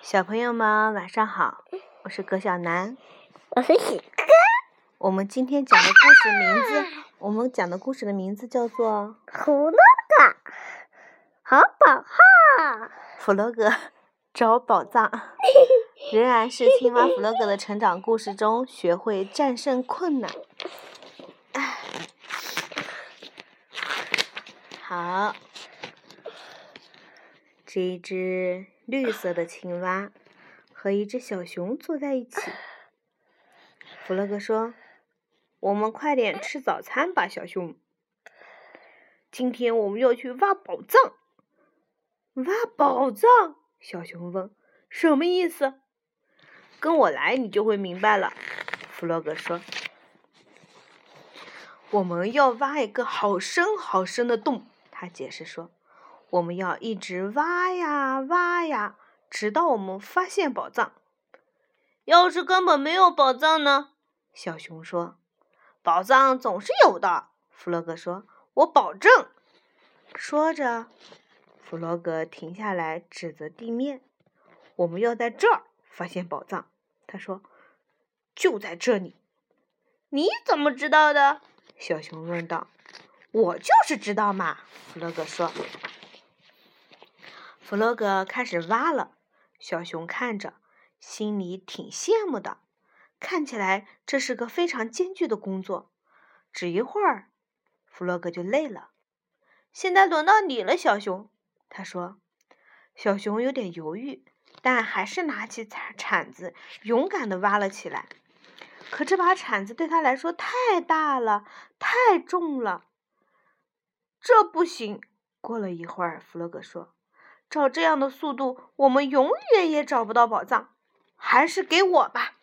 小朋友们晚上好，我是葛小楠。我是喜哥。我们今天讲的故事名字，我们讲的故事的名字叫做《弗洛格好宝号》。弗洛格找宝藏，仍然是青蛙弗洛格的成长故事中学会战胜困难。好，这一只绿色的青蛙和一只小熊坐在一起。弗洛格说：“我们快点吃早餐吧，小熊。今天我们要去挖宝藏。”挖宝藏？小熊问：“什么意思？”跟我来，你就会明白了。弗洛格说：“我们要挖一个好深好深的洞。”他解释说：“我们要一直挖呀挖呀，直到我们发现宝藏。要是根本没有宝藏呢？”小熊说：“宝藏总是有的。”弗洛格说：“我保证。”说着，弗洛格停下来，指着地面：“我们要在这儿发现宝藏。”他说：“就在这里。”你怎么知道的？小熊问道。我就是知道嘛，弗洛格说。弗洛格开始挖了，小熊看着，心里挺羡慕的。看起来这是个非常艰巨的工作。只一会儿，弗洛格就累了。现在轮到你了，小熊，他说。小熊有点犹豫，但还是拿起铲铲子，勇敢的挖了起来。可这把铲子对他来说太大了，太重了。这不行。过了一会儿，弗洛格说：“照这样的速度，我们永远也找不到宝藏。还是给我吧。”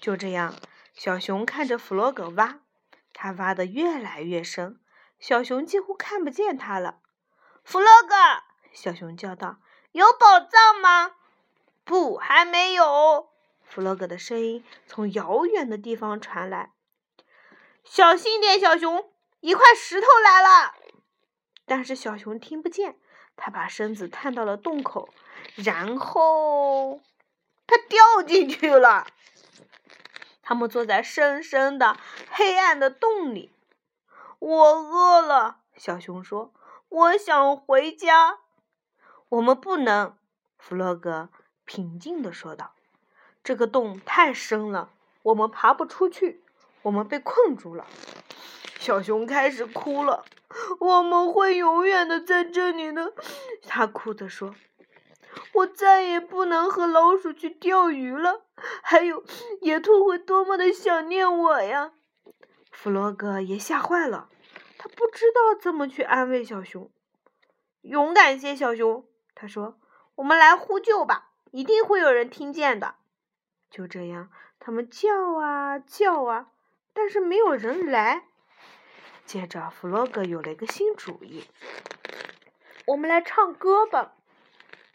就这样，小熊看着弗洛格挖，他挖的越来越深，小熊几乎看不见他了。弗洛格，小熊叫道：“有宝藏吗？”“不，还没有。”弗洛格的声音从遥远的地方传来。“小心点，小熊，一块石头来了。”但是小熊听不见，他把身子探到了洞口，然后他掉进去了。他们坐在深深的、黑暗的洞里。我饿了，小熊说：“我想回家。”我们不能，弗洛格平静地说道：“这个洞太深了，我们爬不出去，我们被困住了。”小熊开始哭了。我们会永远的在这里的，他哭着说：“我再也不能和老鼠去钓鱼了。还有，野兔会多么的想念我呀！”弗洛格也吓坏了，他不知道怎么去安慰小熊。勇敢些，小熊，他说：“我们来呼救吧，一定会有人听见的。”就这样，他们叫啊叫啊，但是没有人来。接着，弗洛格有了一个新主意。我们来唱歌吧，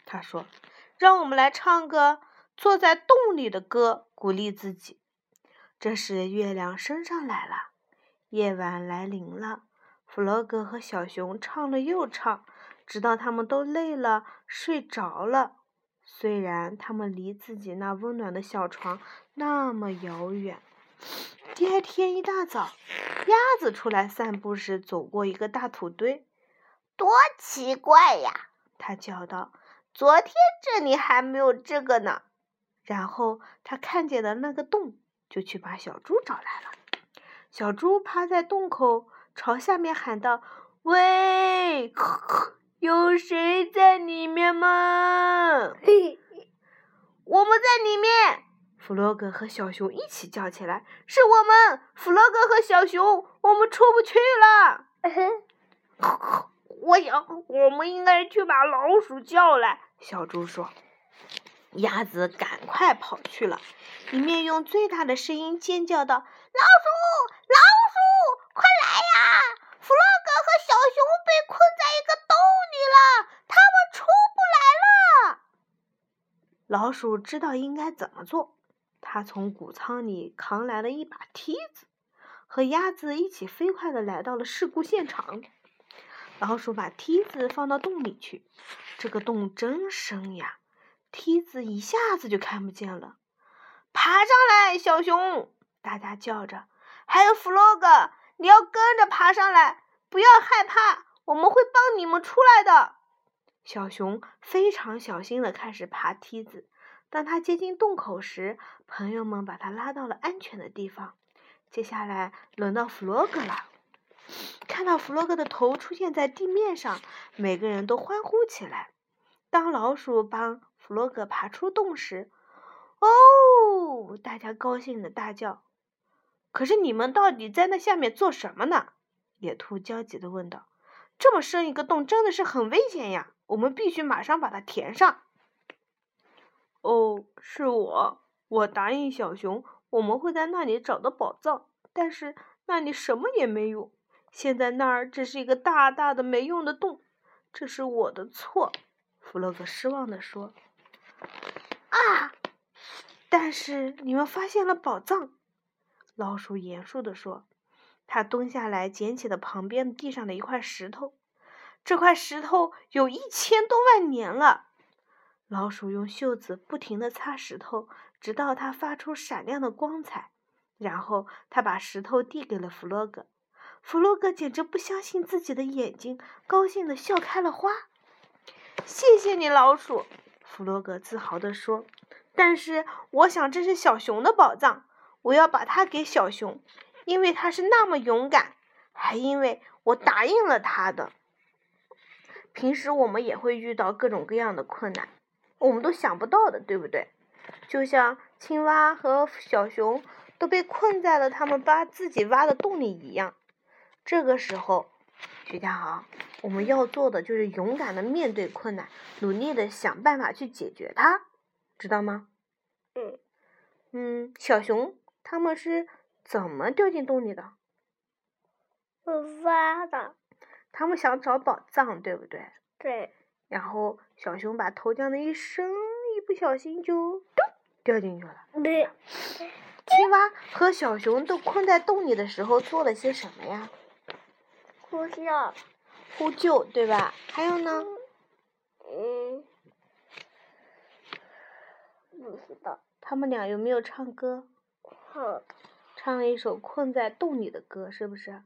他说：“让我们来唱个坐在洞里的歌，鼓励自己。”这时，月亮升上来了，夜晚来临了。弗洛格和小熊唱了又唱，直到他们都累了，睡着了。虽然他们离自己那温暖的小床那么遥远。第二天一大早，鸭子出来散步时走过一个大土堆，多奇怪呀！它叫道：“昨天这里还没有这个呢。”然后它看见了那个洞，就去把小猪找来了。小猪趴在洞口，朝下面喊道：“喂，有谁在里面吗？”“我们在里面。”弗洛格和小熊一起叫起来：“是我们，弗洛格和小熊，我们出不去了。”我想，我们应该去把老鼠叫来。”小猪说。鸭子赶快跑去了，一面用最大的声音尖叫道：“老鼠，老鼠，快来呀！弗洛格和小熊被困在一个洞里了，他们出不来了。”老鼠知道应该怎么做。他从谷仓里扛来了一把梯子，和鸭子一起飞快的来到了事故现场。老鼠把梯子放到洞里去，这个洞真深呀！梯子一下子就看不见了。爬上来，小熊！大家叫着。还有弗洛格，你要跟着爬上来，不要害怕，我们会帮你们出来的。小熊非常小心的开始爬梯子。当他接近洞口时，朋友们把他拉到了安全的地方。接下来轮到弗洛格了。看到弗洛格的头出现在地面上，每个人都欢呼起来。当老鼠帮弗洛格爬出洞时，哦，大家高兴的大叫。可是你们到底在那下面做什么呢？野兔焦急的问道。这么深一个洞真的是很危险呀，我们必须马上把它填上。哦，是我，我答应小熊，我们会在那里找到宝藏，但是那里什么也没有。现在那儿只是一个大大的没用的洞，这是我的错。弗洛格失望地说：“啊！但是你们发现了宝藏。”老鼠严肃地说：“他蹲下来捡起了旁边地上的一块石头，这块石头有一千多万年了。”老鼠用袖子不停地擦石头，直到它发出闪亮的光彩。然后他把石头递给了弗洛格。弗洛格简直不相信自己的眼睛，高兴的笑开了花。谢谢你，老鼠，弗洛格自豪地说。但是我想这是小熊的宝藏，我要把它给小熊，因为它是那么勇敢，还因为我答应了他的。平时我们也会遇到各种各样的困难，我们都想不到的，对不对？就像青蛙和小熊都被困在了他们挖自己挖的洞里一样。这个时候，徐家豪，我们要做的就是勇敢的面对困难，努力的想办法去解决它，知道吗？嗯。嗯，小熊他们是怎么掉进洞里的？挖的。他们想找宝藏，对不对？对。然后小熊把头这样的一伸，一不小心就掉进去了。对。青蛙和小熊都困在洞里的时候做了些什么呀？呼救，呼救，对吧？还有呢？嗯，不知道。他们俩有没有唱歌？唱。唱了一首困在洞里的歌，是不是？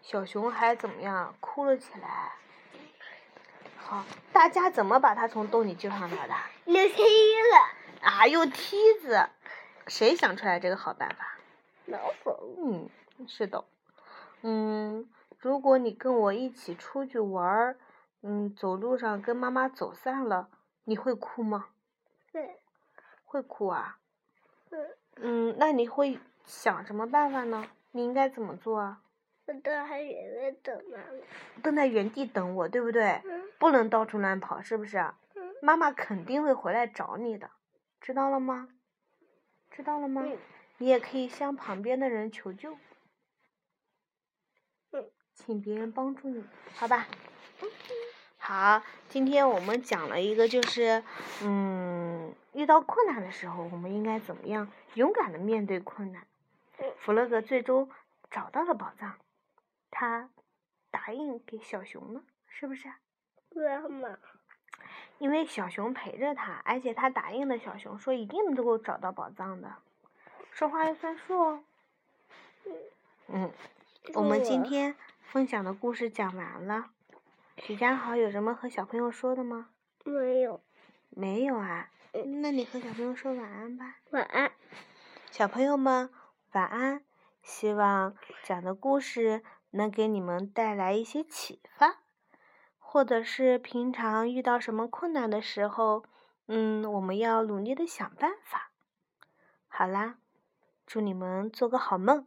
小熊还怎么样？哭了起来。好，大家怎么把它从洞里救上来的？用梯子。啊，用梯子！谁想出来这个好办法？老鼠。嗯，是的。嗯。如果你跟我一起出去玩儿，嗯，走路上跟妈妈走散了，你会哭吗？会。会哭啊？嗯。嗯，那你会想什么办法呢？你应该怎么做啊？蹲在原地等妈妈。蹲在原地等我，对不对？嗯。不能到处乱跑，是不是？嗯。妈妈肯定会回来找你的，知道了吗？知道了吗？嗯。你也可以向旁边的人求救。嗯。请别人帮助你，好吧？好，今天我们讲了一个，就是嗯，遇到困难的时候，我们应该怎么样勇敢的面对困难。弗洛格最终找到了宝藏，他答应给小熊了，是不是？为什么？因为小熊陪着他，而且他答应了小熊，说一定能够找到宝藏的。说话要算数哦。嗯，我们今天。分享的故事讲完了，许家豪有什么和小朋友说的吗？没有。没有啊？那你和小朋友说晚安吧。晚安。小朋友们，晚安。希望讲的故事能给你们带来一些启发，或者是平常遇到什么困难的时候，嗯，我们要努力的想办法。好啦，祝你们做个好梦。